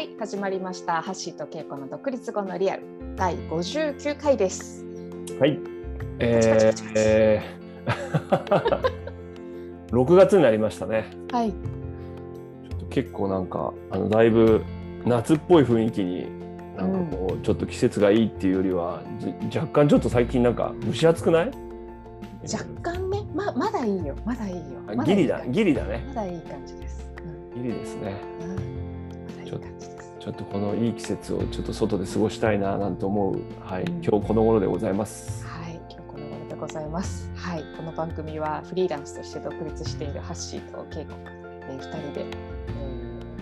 はい始まりました。ハッシーとケイコの独立後のリアル。第59回です。はい。えー、えー6月になりましたね。はい。ちょっと結構なんかあのだいぶ夏っぽい雰囲気になんかこう、ちょっと季節がいいっていうよりはじ若干ちょっと最近なんか蒸し暑くない？若干ね。ままだいいよ。まだいいよ。あまギリだ。ギリだね。まだいい感じです。うん、ギリですね。うん、ちょっとこのいい季節をちょっと外で過ごしたいななんて思うはい、うん今日この頃でございます。はい今日この頃でございますはいこの番組はフリーランスとして独立しているハッシーとケイコ、えー、2人で、え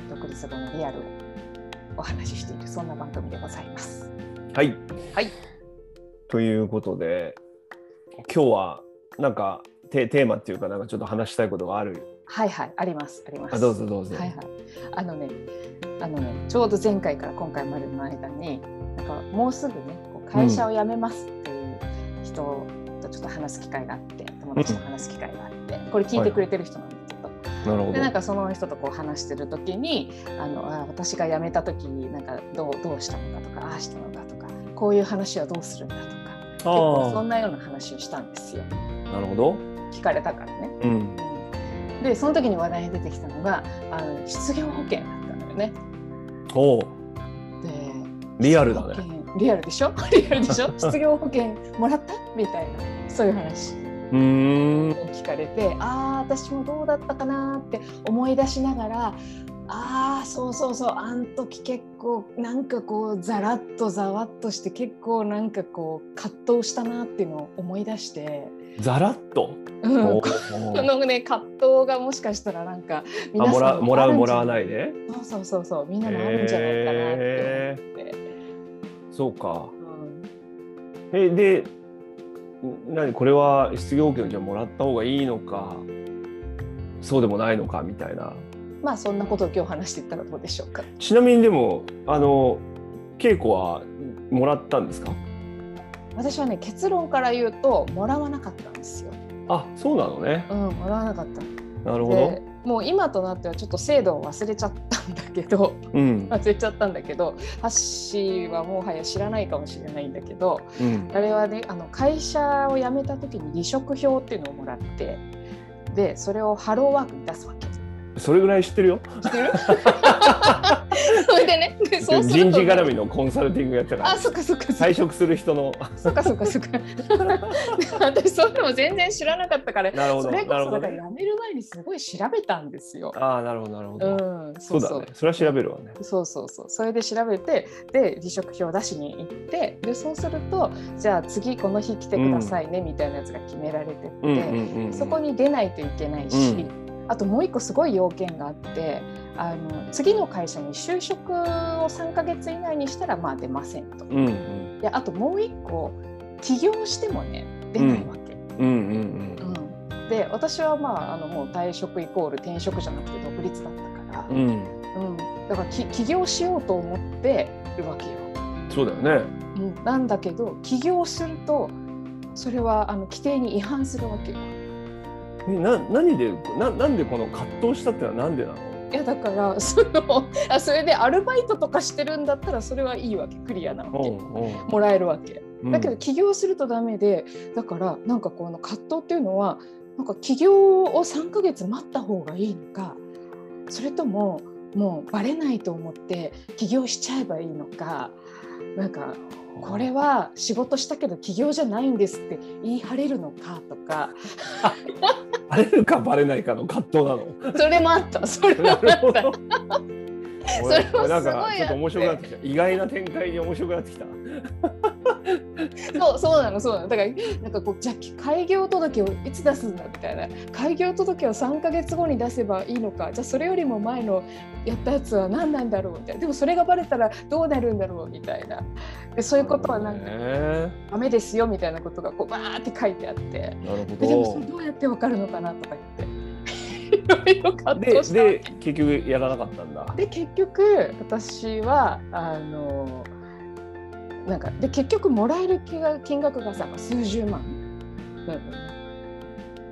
ー、独立後のリアルをお話ししているそんな番組でございますはい。はい。ということで今日はなんかテテーマっていうかなんかちょっと話したいことがある。はいはいありますありますあどうぞどうぞ。はいはい。あのね、あのね、ちょうど前回から今回までの間に、なんかもうすぐね、こう会社を辞めますっていう人とちょっと話す機会があって、友達と話す機会があって、これ聞いてくれてる人なんだけど、なるほど。でなんかその人とこう話してる時に、あのあ私が辞めた時になんかどうどうしたのかとか、ああしたのかとか、こういう話はどうするんだとか、結構そあんなような話をしたんですよ。あ、なるほど。聞かれたからね。うん。で、その時に話題に出てきたのが、あの失業保険だったのよね。おうでリアルだね。リアルでしょ？リアルでしょ？失業保険もらった？みたいなそういう話うーん。を聞かれてああ私もどうだったかなって思い出しながらああそうそうそうあん時結構なんかこうざらっとざわっとして結構なんかこう葛藤したなっていうのを思い出して、ざらっと？うん、このね葛藤がもしかしたらなんかあ皆さんもらもらうもらわいないで？そうそうそうそうみんなもあるんじゃないかなって思って。そうか。うんえで、何これは失業保険をじゃあもらった方がいいのか、そうでもないのかみたいな。まあそんなことを今日話していったらどうでしょうか。ちなみにでもあの稽古はもらったんですか？私はね結論から言うともらわなかったんですよ。あ、そうなのね。うん、もらわなかった。なるほでど。もう今となってはちょっと制度を忘れちゃったんだけどうん。忘れちゃったんだけどハッシーはもはや知らないかもしれないんだけどうん。あれはねあの会社を辞めた時に離職票っていうのをもらってでそれをハローワークに出すわけ。それぐらい知ってるよ。知ってる？それでねでそう人事絡みのコンサルティングやってたからあそっかそっか退職する人の。そっかそっかそっか。私そういうのも全然知らなかったから、なるほど。それこそ。辞める前にすごい調べたんですよ。ああ、なるほど、なるほうど。ううそうだね。それは調べるわね。そうそうそう。それで調べて、で離職票を出しに行って、でそうすると、じゃあ次この日来てくださいね、みたいなやつが決められてて。そこに出ないといけないし、うんあともう一個すごい要件があって。あの次の会社に就職を3ヶ月以内にしたらまあ出ませんと。うんうんであともう一個起業してもね出ないわけ。うんうんうんで私はまああのもう退職イコール転職じゃなくて独立だったから、うん。うん。うんだからき起業しようと思ってるわけよ。そうだよね。うん、なんだけど起業するとそれはあの規定に違反するわけよ。え、な、何で、な、なんでこの葛藤したってのはなんでなの？いやだから そのあそれでアルバイトとかしてるんだったらそれはいいわけクリアなわけ。うんもらえるわけ。うん。だけど起業するとダメでだからなんかこの葛藤っていうのはなんか起業を3ヶ月待った方がいいのかそれとももうバレないと思って起業しちゃえばいいのかなんかこれは仕事したけど起業じゃないんですって言い張れるのかとか バレるかバレないかの葛藤なの？それもあったそれもあったど。それもすごいなんかちょっと面白くなあってっきた。意外な展開に面白くなってきた。そうそうなのそうなの。だからなんかこうじゃあ開業届をいつ出すんだみたいな。開業届を3か月後に出せばいいのか。じゃあそれよりも前のやったやつは何なんだろうみたいな。でもそれがバレたらどうなるんだろうみたいな。でそういうことはなんかね。ダメですよみたいなことがこうバーって書いてあって。なるほででもそどれ。どうやってわかるのかなとか言って。でで結局やらなかったんだ。で結局私はあのなんかで結局もらえる金額金額がさ数十万。なのね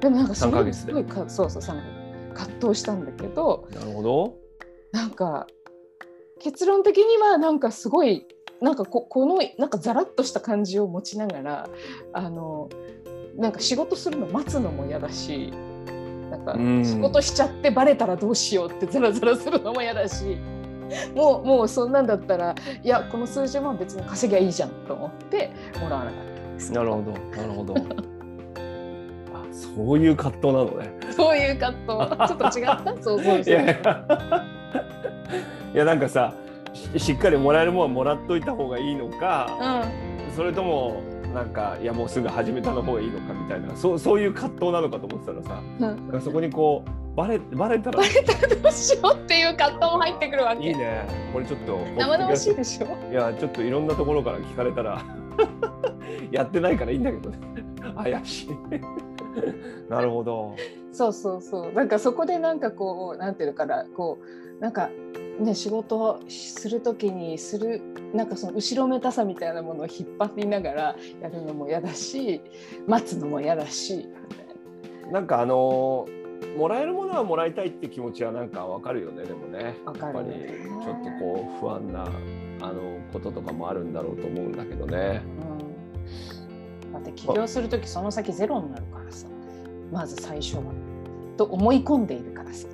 でもなんかそれすごいかそうそう3ヶ月。葛藤したんだけどなるほど。なんか結論的にはなんかすごいなんかここのなんかザラッとした感じを持ちながらあのなんか仕事するの待つのも嫌だしなんかうん。仕事しちゃってバレたらどうしようってザラザラするのも嫌だしもうもうそんなんだったらいやこの数十万別に稼ぎゃいいじゃんと思ってもらわなかったんです。なるほどなるほど。あそういう葛藤なのね。そういう葛藤。ちょっと違った？そうそうそういや。なんかさししっかりもらえるものはもらっといた方がいいのか、それともなんかいやもうすぐ始めたの方がいいのかみたいなそうそういう葛藤なのかと思ってたらさうん。そこにこうバレバレたら。いどうしようっていう葛藤も入ってくるわけ。いね。これちょっと生々しいでしょ？いやちょっといろんなところから聞かれたら やってないからいいんだけどね。怪しい。なるほど。そうそうそう。なんかそこでなんかこうなんていうのかな。こうなんかね仕事をする時にするなんかその後ろめたさみたいなものを引っ張りながらやるのも嫌だし待つのも嫌だしなんかあのーもらえるものはもらいたいって気持ちはなんかわかるよねでもね。やっぱりちょっとこう不安なあのこととかもあるんだろうと思うんだけどね。な、うん、だって起業する時その先ゼロになるからさ。まず最初は。と思い込んでいるからさ、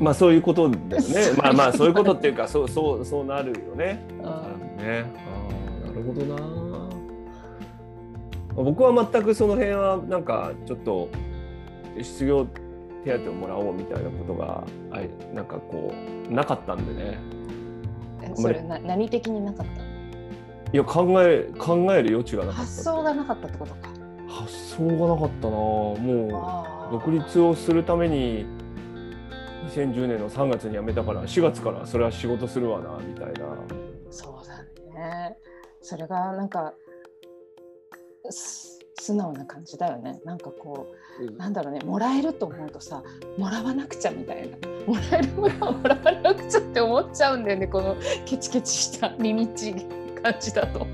まあそういうことだよね。まあまあそういうことっていうかそうそうそうなるよね。うん。ね。ああなるほどな。僕は全くその辺はなんかちょっと失業手当をもらおうみたいなことがあいなんかこうなかったんでね。えそれな何的になかった？のいや考え考える余地がなかった発想がなかったってことか。発想がなかったな。もう独立をするために2010年の3月に辞めたから4月からそれは仕事するわなみたいな。そうだね。それがなんかす素直な感じだよね。なんかこうなんだろうね。もらえると思うとさもらわなくちゃみたいな。もらえるものはもらわなくちゃって思っちゃうんだよね。このケチケチした耳っちい感じだと。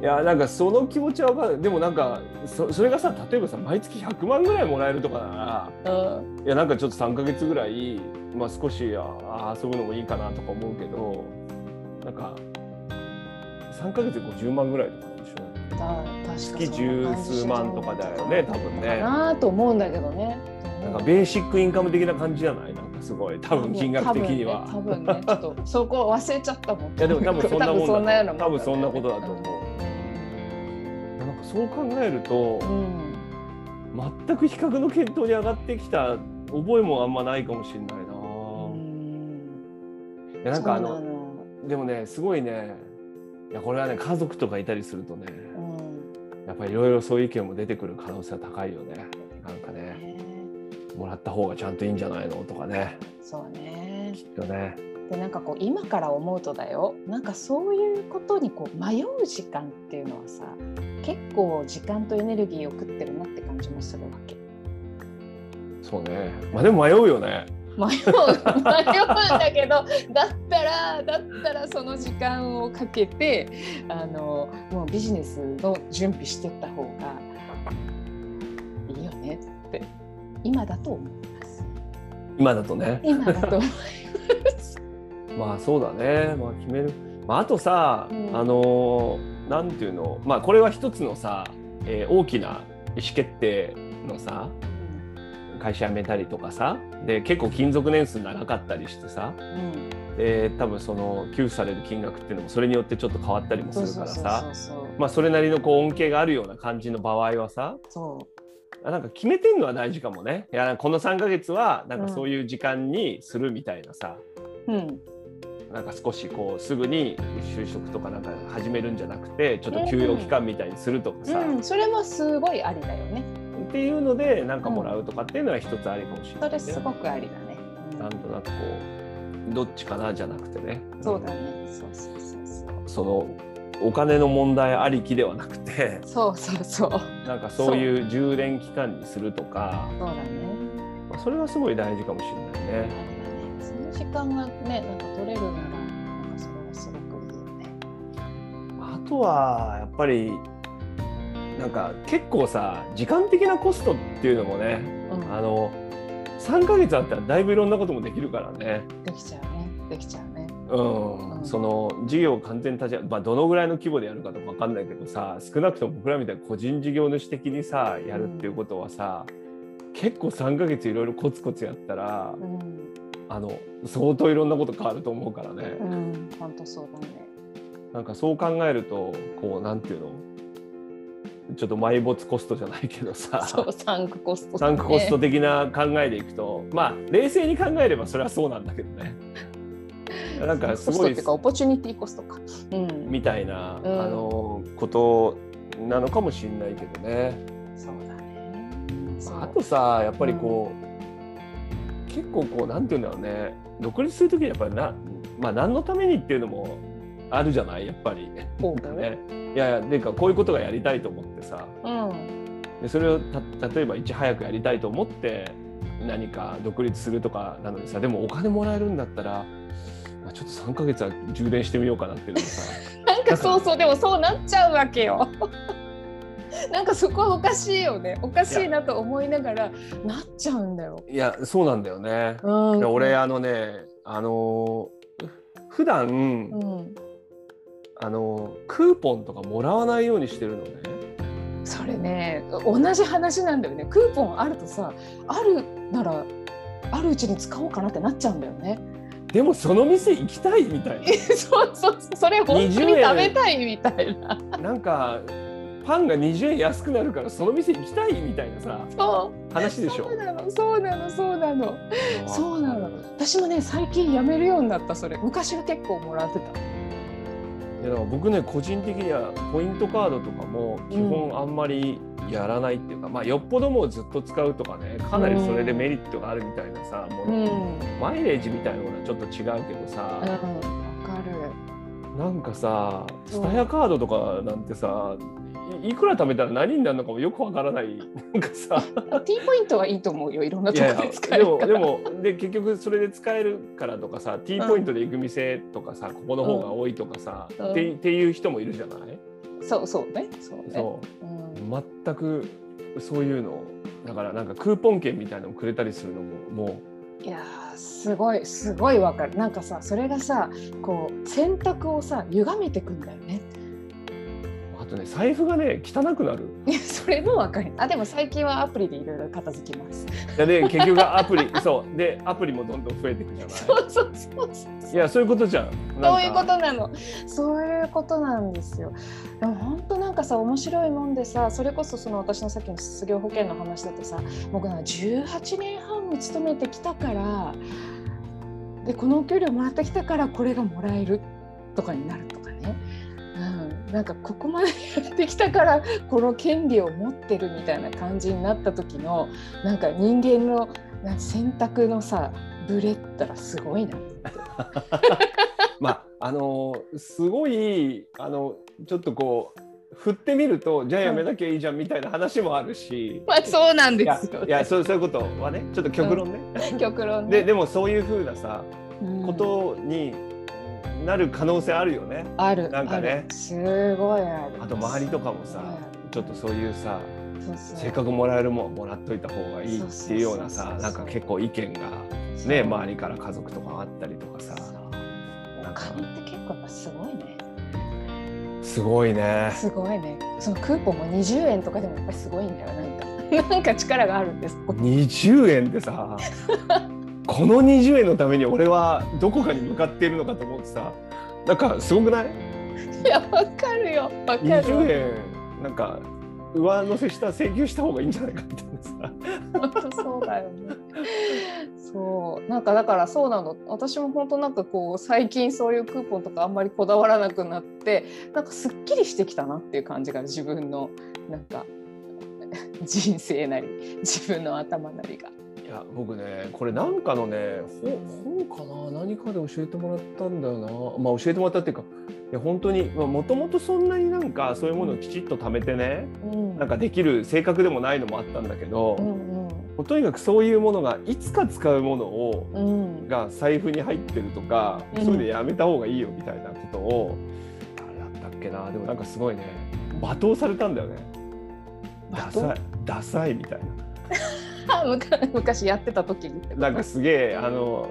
いやなんかその気持ちは分かる。でもなんかそそれがさ例えばさ毎月100万ぐらいもらえるとかならうん。いやなんかちょっと3ヶ月ぐらい、まあ、少しああ遊ぶのもいいかなとか思うけどなんか3ヶ月で50万ぐらいとか月十数万とかだよね多分ねかなと思うんだけどね。なんかベーシックインカム的な感じじゃない？なんかすごい多分金額的には。多分ねねちょっとそこ忘れちゃったもん。いやでも多分そんなもん多分そんなようなもんだ多分そんなことだと思う。なんかそう考えるとうん。全く比較の検討に上がってきた覚えもあんまないかもしれないな。うんいやなんかあのでもねすごいねいやこれはね家族とかいたりするとねうんやっぱりいろいろそういう意見も出てくる可能性は高いよね。なんかねねもらった方がちゃんといいんじゃないのとかねそうね。きっとね。でなんかこう今から思うとだよなんかそういうことにこう迷う時間っていうのはさ結構時間とエネルギーを食ってるなって感じもするわけ。そうね。まあでも迷うよね。迷う迷うんだけどだったらだったらその時間をかけてあのもうビジネスの準備してった方がいいよねって今だと思います。今だとね。今だと思います。まあそうだね。まあ決める。まああとさ、うんあのーなんていうの、まあこれは一つのさ、えー大きな意思決定のさ、会社辞めたりとかさ、で結構勤続年数長かったりしてさ、うん、で多分その給付される金額っていうのもそれによってちょっと変わったりもするからさそれなりのこう恩恵があるような感じの場合はさ、なんか決めてんのは大事かもね。いやこの3ヶ月はなんかそういう時間にするみたいなさ、う。うん。なんか少しこうすぐに就職とかなんか始めるんじゃなくてちょっと休養期間みたいにするとかさ、うん、それもすごいありだよね。っていうのでなんかもらうとかっていうのは一つありかもしれない、ねそれすごくありだね。うんなんとなくこうどっちかなじゃなくてねそうだね。そうそうそうそう。そのお金の問題ありきではなくてそうそうそう。なんかそういう充電期間にするとかそうだね。まあそれはすごい大事かもしれないね。その時間がね、なんか取れるなら、なんかそれはすごくいいよね。あとはやっぱりなんか結構さ時間的なコストっていうのもねうん、あの3ヶ月あったらだいぶいろんなこともできるからね。できちゃうね。できちゃうね。うん。うん。その事業を完全に立ち上げ、まあ、どのぐらいの規模でやるかとか分かんないけどさ少なくとも僕らみたいに個人事業主的にさやるっていうことはさ、結構3ヶ月いろいろコツコツやったらうん。あの相当いろんなこと変わると思うからね、うん。本当そうだね。なんかそう考えるとこうなんていうの？ちょっと埋没コストじゃないけどさ。そうサンクコスト、ね、サンクコスト的な考えでいくとまあ冷静に考えればそれはそうなんだけどね。なんかすごいオポチュニティコストか。うん。みたいな、うん。あのことなのかもしれないけどね。そうだね。そう。あとさやっぱりこう、結構こうなんて言うんだろうね。独立する時にやっぱりなまあ何のためにっていうのもあるじゃない？やっぱり。ほうなんかね、いやいやでかこういうことがやりたいと思ってさ。うんでそれをた例えばいち早くやりたいと思って何か独立するとかなのにさでもお金もらえるんだったら、まあ、ちょっと3ヶ月は充電してみようかなっていうのもさ。なんかそうそうでもそうなっちゃうわけよ。なんかそこはおかしいよね。おかしいなと思いながらなっちゃうんだよ、いやそうなんだよね。うん、俺あのねあのー普段、うんあのークーポンとかもらわないようにしてるのね。それね同じ話なんだよね。クーポンあるとさあるならあるうちに使おうかなってなっちゃうんだよね。でもその店行きたいみたいそうそうそれ本当に20円。食べたいみたいな。な。なんかパンが20円安くなるからその店行きたいみたいなさそう。話でしょ。そう。なのそうなのそうなの。そうなの。私もね最近やめるようになったそれ。昔は結構もらってたいやだから僕ね個人的にはポイントカードとかも基本あんまりやらないっていうか、まあよっぽどもうずっと使うとかねかなりそれでメリットがあるみたいなさ、もうん。のマイレージみたいなのはちょっと違うけどさ、うんわかる。なんかさスタヤカードとかなんてさいいくら貯めたら何になるのかもよくわからない。なんかさ。T ポイントはいいと思うよいろんないとこで使やでもえるから。でもで結局それで使えるからとかさ T ポイントで行く店とかさ、ここの方が多いとかさ、うん。ってっていう人もいるじゃない、そうそうねそうね。そう。うん全くそういうのだからなんかクーポン券みたいなのくれたりするのももいやーすごいすごいわかる。なんかさそれがさこう選択をさ歪めてくんだよねうあとね財布がね汚くなる。い やそれもわかる。あでも最近はアプリでいろいろ片付きます。で結局アプリ そう。でアプリもどんどん増えていくじゃないそうそうそうそう。いやそういうことじゃん。そういうことなの。そういうことなんですよ。でも本当なんかさ面白いもんでさそれこそその私のさっきの失業保険の話だとさ僕なんか18年半も勤めてきたからでこのお給料もらってきたからこれがもらえるとかになるとかね。うん、なんかここまでやってきたからこの権利を持ってるみたいな感じになった時のなんか人間のなん選択のさブレったらすごいなって。まああのーすごいあのちょっとこう振ってみるとじゃあやめなきゃいいじゃんみたいな話もあるし、まあそうなんですよ、いやそうそういうことはねちょっと極論ね、極論ででもそういうふうなさうん。ことになる可能性あるよね。あるなんかね。すごいある。あと周りとかもさちょっとそういうさせっかくもらえるもんもらっといた方がいいっていうようなさなんか結構意見がね周りから家族とかあったりとかさそう。なんか。お金って結構やっぱすごいね。すごいね。すごいね。そのクーポンも20円とかでもやっぱりすごいんだよなんかなんか力があるんです。20円ってさ この20円のために俺はどこかに向かっているのかと思ってさなんかすごくない？いやわかるよわかる ?20 円なんか上乗せした請求した方がいいんじゃないかみたいなさ。本当そうだよね。そうなんかだからそうなの私も本当なんかこう最近そういうクーポンとかあんまりこだわらなくなってなんかすっきりしてきたなっていう感じが自分のなんか人生なり自分の頭なりが。いや僕ねこれなんかのね本本かな？何かで教えてもらったんだよな。まあ教えてもらったっていうかいや本当にもともとそんなになんかそういうものをきちっと貯めてねうん。なんかできる性格でもないのもあったんだけど、うんとにかくそういうものがいつか使うものをうん。うんが財布に入ってるとか、うん。そういうのやめた方がいいよみたいなことを誰だったっけな。でもなんかすごいね罵倒されたんだよね。ダサいダサいみたいな。あ昔昔やってた時になんかすげえあの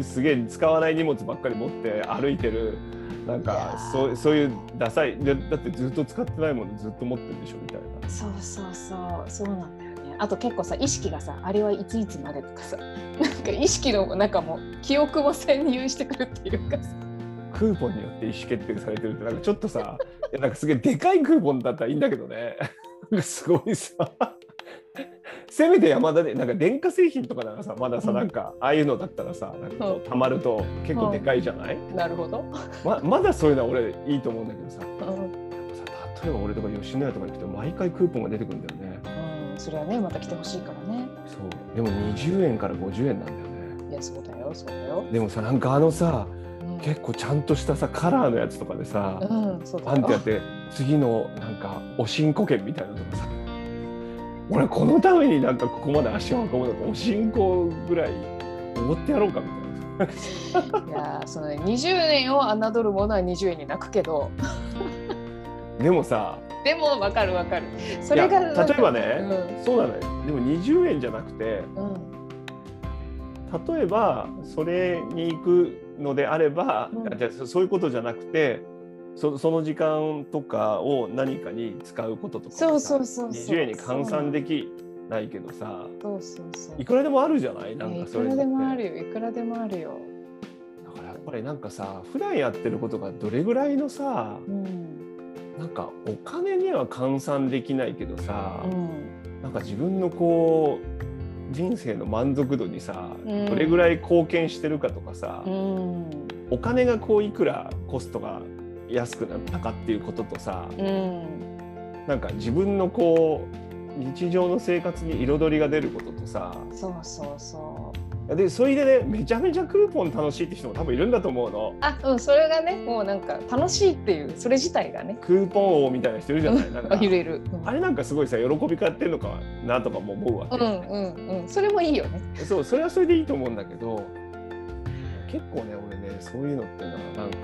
すげえ使わない荷物ばっかり持って歩いてるなんかー。そうそういうダサいでだってずっと使ってないものずっと持ってるでしょみたいな。そうそうそう。そうなんだよね。あと結構さ意識がさあれはいついつまでとかさなんか意識のなんかもう記憶も潜入してくるっていうかさ。クーポンによって意思決定されてるってなんかちょっとさいやなんかすげえでかいクーポンだったらいいんだけどね。すごいさせめて山田でなんか電化製品とかならさまださうん。なんかああいうのだったらさなんかこうたまると結構でかいじゃない、なるほど、ままだそういうのは俺いいと思うんだけどさ。うん。さ例えば俺とか吉野家とか行くと毎回クーポンが出てくるんだよね。うん、それはねまた来てほしいからね。そう。でも20円から50円なんだよね。いやそうだよそうだよ、でもさなんかあのさうん、結構ちゃんとしたさカラーのやつとかでさ、うんそうだよ。パンってやって次のなんかおしんこ券みたいなのとかさ俺このためになんかここまで足を運ぶのかおしんこぐらい思ってやろうかみたいな。いやーそのね20円を侮るものは20円に泣くけど。でもさでもわかるわかる。それが例えばね、そうなのよ。でも20円じゃなくてうん、うん例えばそれに行くのであれば、うん。じゃそういうことじゃなくてそその時間とかを何かに使うこととかそうそうそうそう。20円に換算できないけどさそうそうそう。いくらでもあるじゃない？なんかそれくらでもあるるよ。いくらでもあるよ、だからやっぱりなんかさ普段やってることがどれぐらいのさうん。なんかお金には換算できないけどさ、うん、なんか自分のこう人生の満足度にさ、うん。どれぐらい貢献してるかとかさ、うん。お金がこういくらコストが安くなったかっていうこととさ、うん。なんか自分のこう日常の生活に彩りが出ることとさそうそうそう。でそれでねめちゃめちゃクーポン楽しいって人も多分いるんだと思うの。あうんそれがねもうなんか楽しいっていうそれ自体がね。クーポン王みたいな人いるじゃない？なんか。るいる、うん。あれなんかすごいさ喜び買ってんのかなとかも思うわけ、うんうんうん。それもいいよね。そうそれはそれでいいと思うんだけど結構ね俺ねそういうのってのはなんか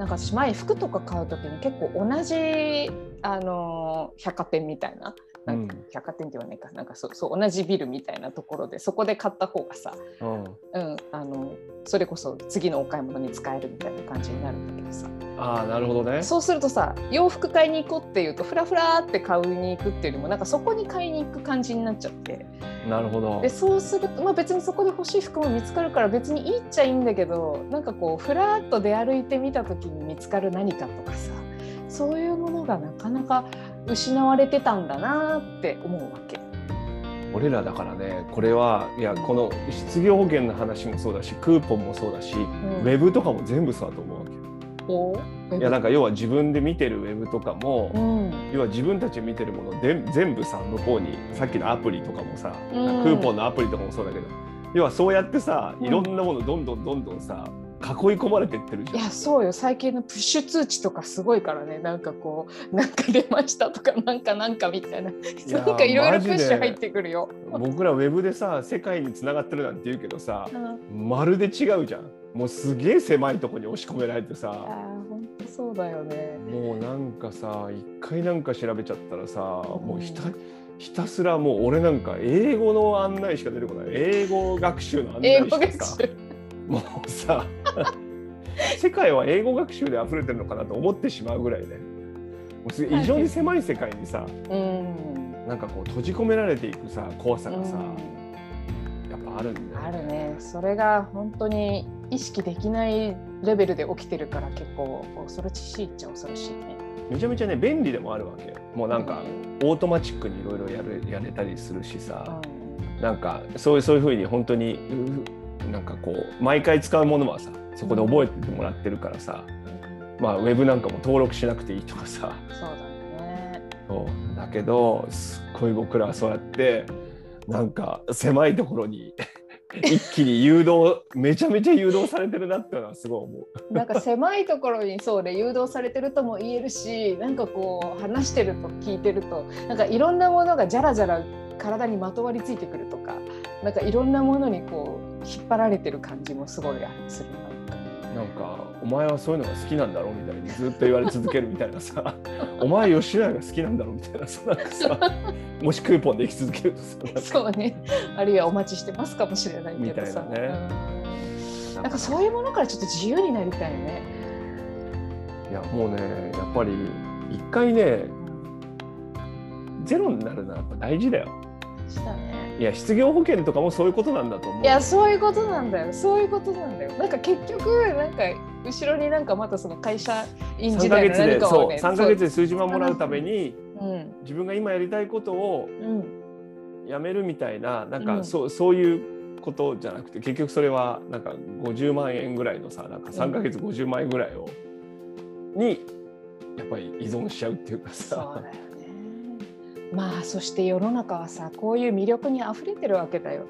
なんか前服とか買う時に結構同じあの百貨店みたいななんかうん。百貨店って言わないか。なんかそうそう同じビルみたいなところでそこで買った方がさ、うん。うん、あのそれこそ次のお買い物に使えるみたいな感じになるんだけどさ。ああなるほどね。そうするとさ洋服買いに行こうっていうとフラフラって買いに行くっていうよりもなんかそこに買いに行く感じになっちゃって。なるほど。でそうすると、まあ、別にそこで欲しい服も見つかるから別にいいっちゃいいんだけどなんかこうふらっと出歩いてみた時に見つかる何かとかさそういうものがなかなか失われてたんだなって思うわけ。俺らだからねこれはいやこの失業保険の話もそうだしクーポンもそうだし、うん。ウェブとかも全部そうだと思うわけおいやなんか要は自分で見てるウェブとかも、うん。要は自分たち見てるもので全部さ向こうにさっきのアプリとかもさ、うん。クーポンのアプリとかもそうだけど要はそうやってさうん。いろんなものどんどんどんどんさ囲い込まれてってるじゃん。いやそうよ最近のプッシュ通知とかすごいからねなんかこうなんか出ましたとかなんかなんかみたいなやなんかいろいろプッシュ入ってくるよ。僕らウェブでさ世界につながってるなんて言うけどさうんまるで違うじゃん。もうすげえ狭いとこに押し込められてあさー本当そうだよね。もうなんかさ一回なんか調べちゃったらさ、うんもうひたひたすらもう俺なんか英語の案内しか出てこない英語学習の案英語内しかさ学習。もうさ世界は英語学習で溢れてるのかなと思ってしまうぐらいね。もうす異常に狭い世界にさうん。なんかこう閉じ込められていくさ怖さがさ、うん。やっぱあるんだよあるね。それが本当に意識できないレベルで起きてるから結構恐ろしいっちゃ恐ろしいね。めちゃめちゃね便利でもあるわけもうなんかオートマチックにいろいろやるやれたりするしさ、なんかそういうそういうふうに本当にうなんかこう毎回使うものはさそこで覚えててもらってるからさ、うんまあウェブなんかも登録しなくていいとかさそうだね。そうだけどすっごい僕らはそうやってなんか狭いところに 一気に誘導めちゃめちゃ誘導されてるなっていうのはすごい思う。なんか狭いところにそうで誘導されてるとも言えるしなんかこう話してると聞いてるとなんかいろんなものがじゃらじゃら体にまとわりついてくるとかなんかいろんなものにこう張られてる感じもすごいあるするなんか。お前はそういうのが好きなんだろうみたいにずっと言われ続けるみたいなさ お前吉野家が好きなんだろうみたいなさなんかさもしクーポンで生き続けるとさそうねあるいはお待ちしてますかもしれないけどさみたいなねうんなんかそういうものからちょっと自由になりたいね。いやもうねやっぱり一回ねゼロになるのはやっぱ大事だよ。したね。いや失業保険とかもそういうことなんだと思う。いやそういうことなんだよ。そういうことなんだよ。なんか結局なんか後ろになんかまたその会社員時3ヶ代の何かをねそう3ヶ月で数字万もらうためにうん。自分が今やりたいことをうんやめるみたいななんうん。かそうそういうことじゃなくて結局それはなんか50万円ぐらいのさなんか3ヶ月50万円ぐらいをにやっぱり依存しちゃうっていうかさまあそして世の中はさこういう魅力にあふれてるわけだよ。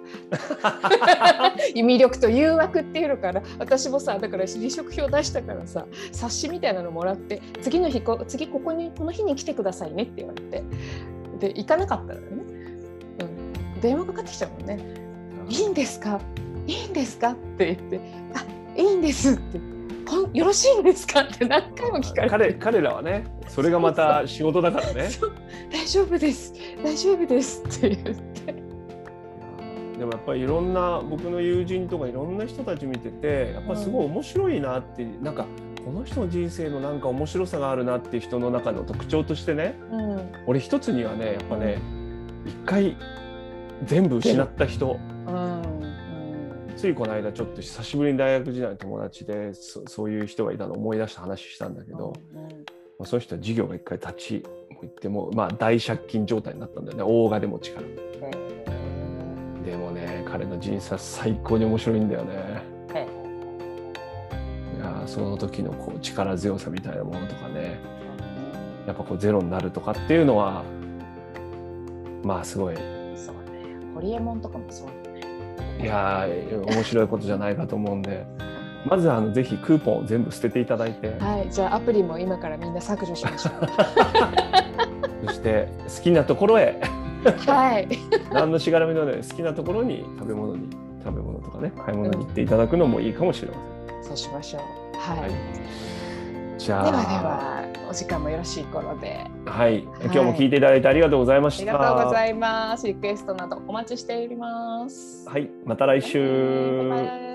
魅力と誘惑っていうのから私もさだから離職票出したからさ冊子みたいなのもらって次の日こ次ここにこの日に来てくださいねって言われて。で行かなかったらね、うん、電話かかってきちゃうもんね「いいんですか？いいんですか?」って言って「あいいんです」って「ほんよろしいんですか?」って何回も聞かれて。彼彼らはねそれがまた仕事だからね。大丈夫です。大丈夫ですって言って。でもやっぱりいろんな僕の友人とかいろんな人たち見ててやっぱすごい面白いなって、なんかこの人の人生のなんか面白さがあるなっていう人の中の特徴としてねうん。俺一つにはねやっぱね一回全部失った人うんついこの間ちょっと久しぶりに大学時代の友達でそそういう人がいたのを思い出した話したんだけど、まあ、その人は事業が一回立ちもう言ってもまあ大借金状態になったんだよね。大金持ちから。でもね彼の人生は最高に面白いんだよね。へいやーその時のこう力強さみたいなものとかね。やっぱこうゼロになるとかっていうのはまあすごい。いそうね。ホリエモンとかもそうだねやー面白いことじゃないかと思うんで。まずあのぜひクーポンを全部捨てていただいて。はいじゃあアプリも今からみんな削除しましょう。そして好きなところへ。はい。何のしがらみのない好きなところに食べ物に食べ物とかね買い物に行っていただくのもいいかもしれません。そうしましょう。はい、はい。じゃあではではお時間もよろしい頃で。はい、今日も聞いていただいてありがとうございまありした。がとうございます。リクエストなどお待ちしております。はい、また来週。バイバイ